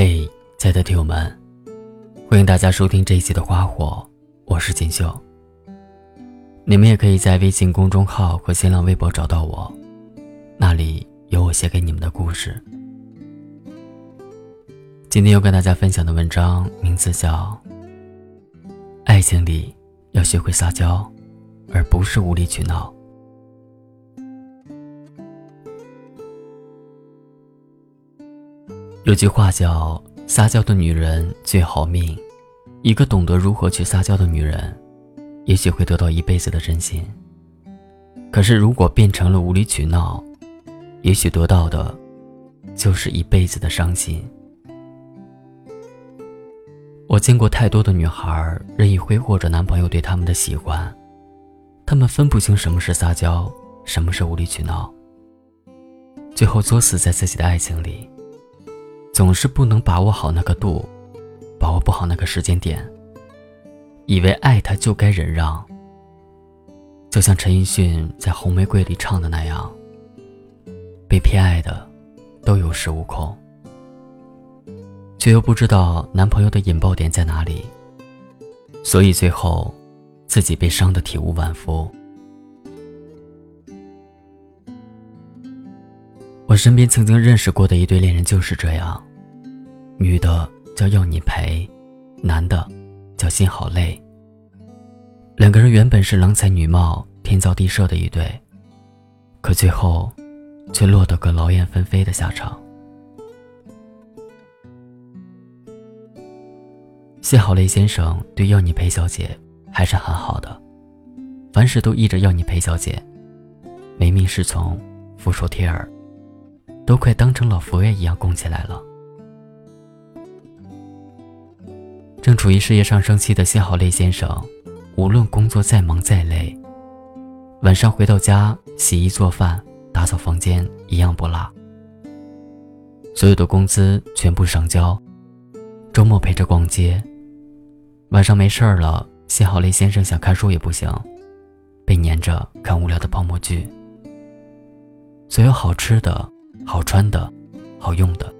嘿，亲爱的听友们，欢迎大家收听这一期的《花火》，我是锦绣。你们也可以在微信公众号和新浪微博找到我，那里有我写给你们的故事。今天要跟大家分享的文章名字叫《爱情里要学会撒娇，而不是无理取闹》。有句话叫“撒娇的女人最好命”，一个懂得如何去撒娇的女人，也许会得到一辈子的真心。可是如果变成了无理取闹，也许得到的，就是一辈子的伤心。我见过太多的女孩任意挥霍着男朋友对他们的喜欢，她们分不清什么是撒娇，什么是无理取闹，最后作死在自己的爱情里。总是不能把握好那个度，把握不好那个时间点。以为爱他就该忍让，就像陈奕迅在《红玫瑰》里唱的那样：“被偏爱的都有恃无恐，却又不知道男朋友的引爆点在哪里，所以最后自己被伤得体无完肤。”我身边曾经认识过的一对恋人就是这样。女的叫要你陪，男的叫心好累。两个人原本是郎才女貌、天造地设的一对，可最后却落得个劳燕分飞的下场。谢好累先生对要你陪小姐还是很好的，凡事都依着要你陪小姐，唯命是从，俯首帖耳，都快当成老佛爷一样供起来了。正处于事业上升期的谢好利先生，无论工作再忙再累，晚上回到家洗衣做饭、打扫房间一样不落。所有的工资全部上交，周末陪着逛街，晚上没事儿了，谢好利先生想看书也不行，被粘着看无聊的泡沫剧。所有好吃的、好穿的、好用的，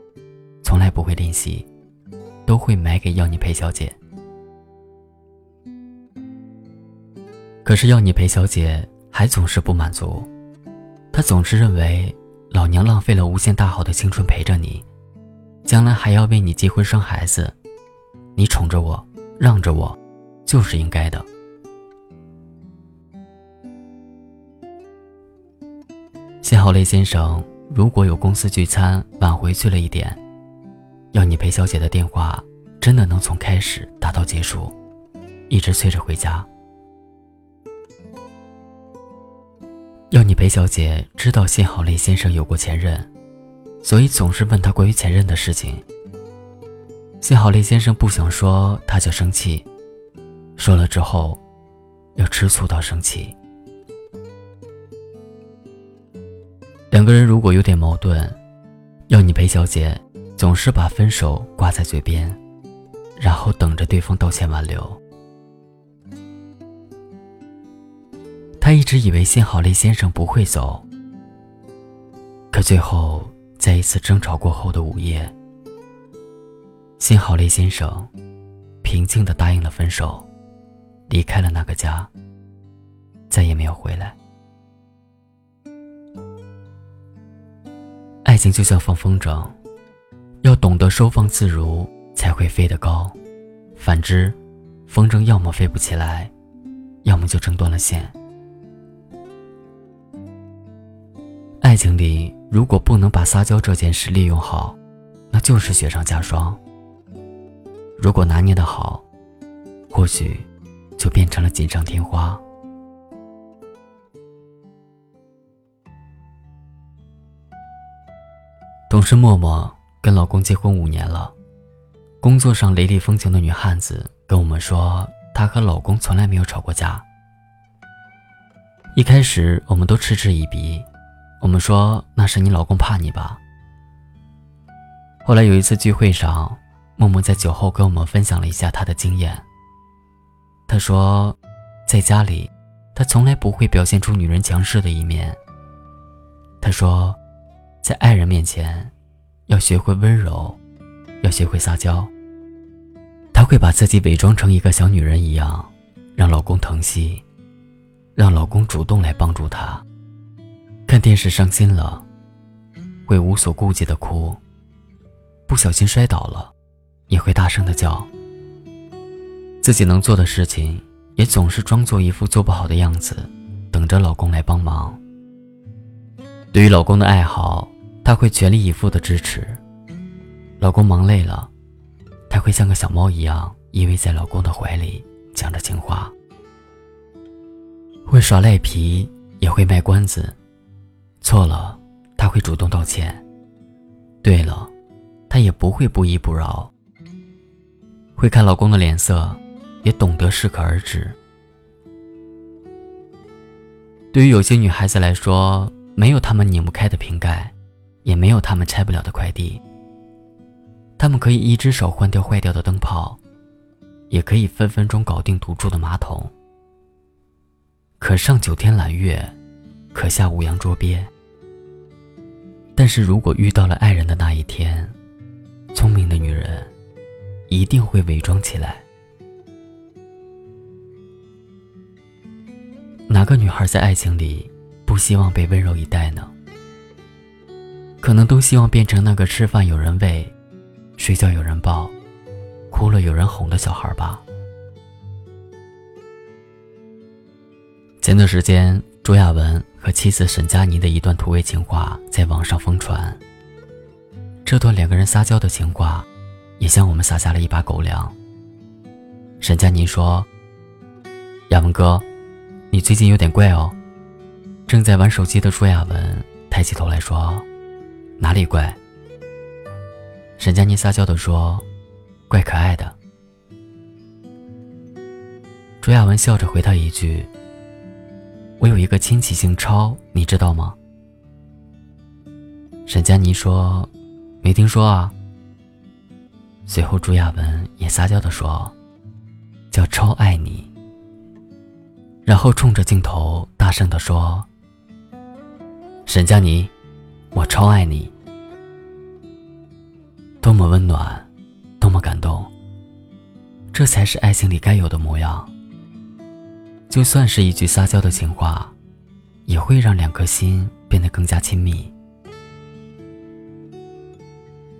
从来不会吝惜。都会买给要你陪小姐，可是要你陪小姐还总是不满足，她总是认为老娘浪费了无限大好的青春陪着你，将来还要为你结婚生孩子，你宠着我，让着我，就是应该的。幸好雷先生，如果有公司聚餐晚回去了一点。要你陪小姐的电话，真的能从开始打到结束，一直催着回家。要你陪小姐知道幸好雷先生有过前任，所以总是问他关于前任的事情。幸好雷先生不想说，他就生气，说了之后，要吃醋到生气。两个人如果有点矛盾，要你陪小姐。总是把分手挂在嘴边，然后等着对方道歉挽留。他一直以为幸好雷先生不会走，可最后在一次争吵过后的午夜，幸好雷先生平静的答应了分手，离开了那个家，再也没有回来。爱情就像放风筝。要懂得收放自如，才会飞得高。反之，风筝要么飞不起来，要么就挣断了线。爱情里，如果不能把撒娇这件事利用好，那就是雪上加霜。如果拿捏的好，或许就变成了锦上添花。懂事默默。跟老公结婚五年了，工作上雷厉风行的女汉子跟我们说，她和老公从来没有吵过架。一开始我们都嗤之以鼻，我们说那是你老公怕你吧。后来有一次聚会上，默默在酒后跟我们分享了一下她的经验。她说，在家里，她从来不会表现出女人强势的一面。她说，在爱人面前。要学会温柔，要学会撒娇。她会把自己伪装成一个小女人一样，让老公疼惜，让老公主动来帮助她。看电视伤心了，会无所顾忌的哭；不小心摔倒了，也会大声的叫。自己能做的事情，也总是装作一副做不好的样子，等着老公来帮忙。对于老公的爱好，她会全力以赴的支持。老公忙累了，她会像个小猫一样依偎在老公的怀里，讲着情话。会耍赖皮，也会卖关子。错了，她会主动道歉；对了，她也不会不依不饶。会看老公的脸色。也懂得适可而止。对于有些女孩子来说，没有她们拧不开的瓶盖，也没有他们拆不了的快递。他们可以一只手换掉坏掉的灯泡，也可以分分钟搞定堵住的马桶。可上九天揽月，可下五洋捉鳖。但是如果遇到了爱人的那一天，聪明的女人一定会伪装起来。哪个女孩在爱情里不希望被温柔以待呢？可能都希望变成那个吃饭有人喂、睡觉有人抱、哭了有人哄的小孩吧。前段时间，朱亚文和妻子沈佳妮的一段土味情话在网上疯传。这段两个人撒娇的情话，也向我们撒下了一把狗粮。沈佳妮说：“亚文哥。”你最近有点怪哦。正在玩手机的朱亚文抬起头来说：“哪里怪？”沈佳妮撒娇的说：“怪可爱的。”朱亚文笑着回他一句：“我有一个亲戚姓超，你知道吗？”沈佳妮说：“没听说啊。”随后朱亚文也撒娇的说：“叫超爱你。”然后冲着镜头大声地说：“沈佳妮，我超爱你。”多么温暖，多么感动。这才是爱情里该有的模样。就算是一句撒娇的情话，也会让两颗心变得更加亲密。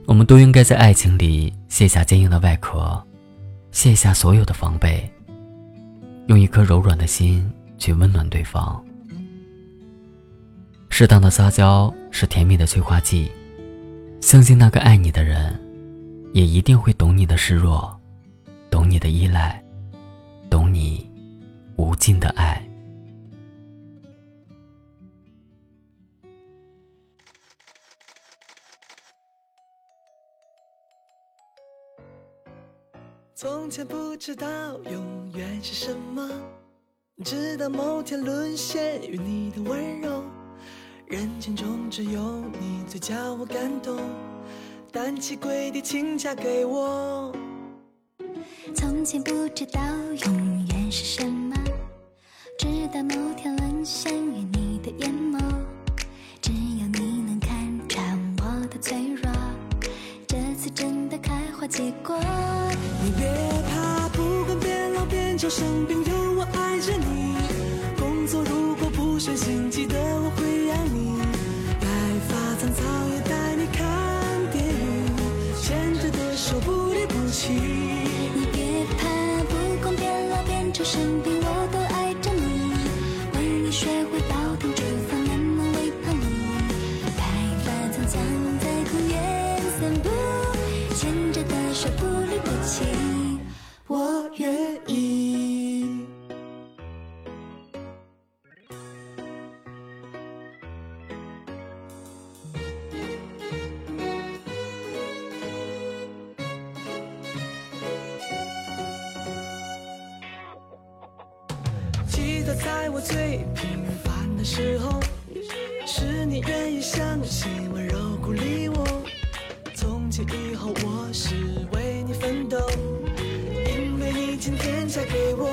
我们都应该在爱情里卸下坚硬的外壳，卸下所有的防备。用一颗柔软的心去温暖对方。适当的撒娇是甜蜜的催化剂，相信那个爱你的人，也一定会懂你的示弱，懂你的依赖，懂你无尽的爱。从前不知道永远是什么，直到某天沦陷于你的温柔，人群中只有你最叫我感动，单膝跪地请嫁给我。从前不知道永远是什么，直到某天沦陷于你的眼眸，只有你能看穿我的脆弱，这次真的开花结果。你别怕，不管变老变丑生病，有我爱着你。工作如果不顺心，记得我会爱你。白发苍苍也带你看电影，牵着的手不离不弃。你别怕，不管变老变丑生病，我都爱着你。为你学会在我最平凡的时候，是你愿意相信温柔鼓励我。从今以后，我是为你奋斗，因为你今天嫁给我。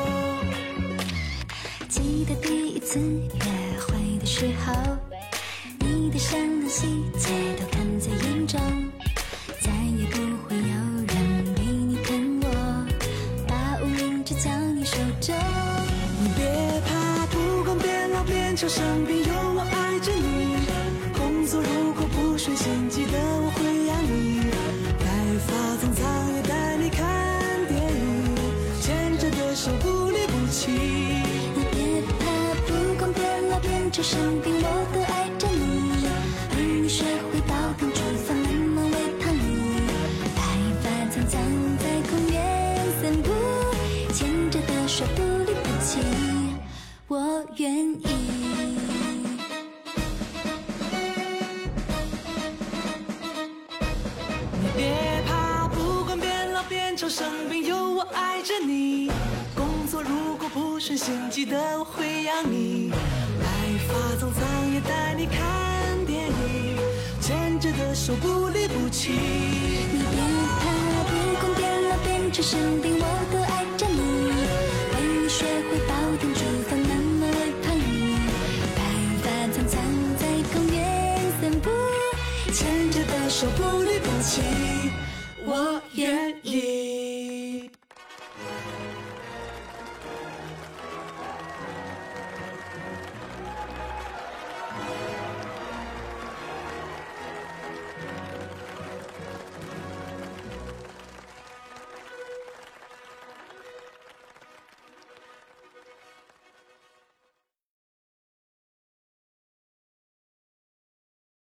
记得第一次约会的时候，你的善良细节都看在眼中，受生病有我爱着你。工作如果不顺心，记得我会养你。白发苍苍也带你看电影，牵着的手不离不弃。你别怕，不管变老变丑生病，我都爱着你。儿女学会煲汤煮饭，妈妈喂汤你。白发苍苍在公园散步，牵着的手不离不弃，我愿意。生病，有我爱着你。工作如果不顺心，记得我会养你。白发苍苍也带你看电影，牵着的手不离不弃。你别怕，不管变老变丑生病，我都爱着你。为你学会煲汤煮饭，慢慢喂汤你。白发苍苍在公园散步，牵着的手不离不弃。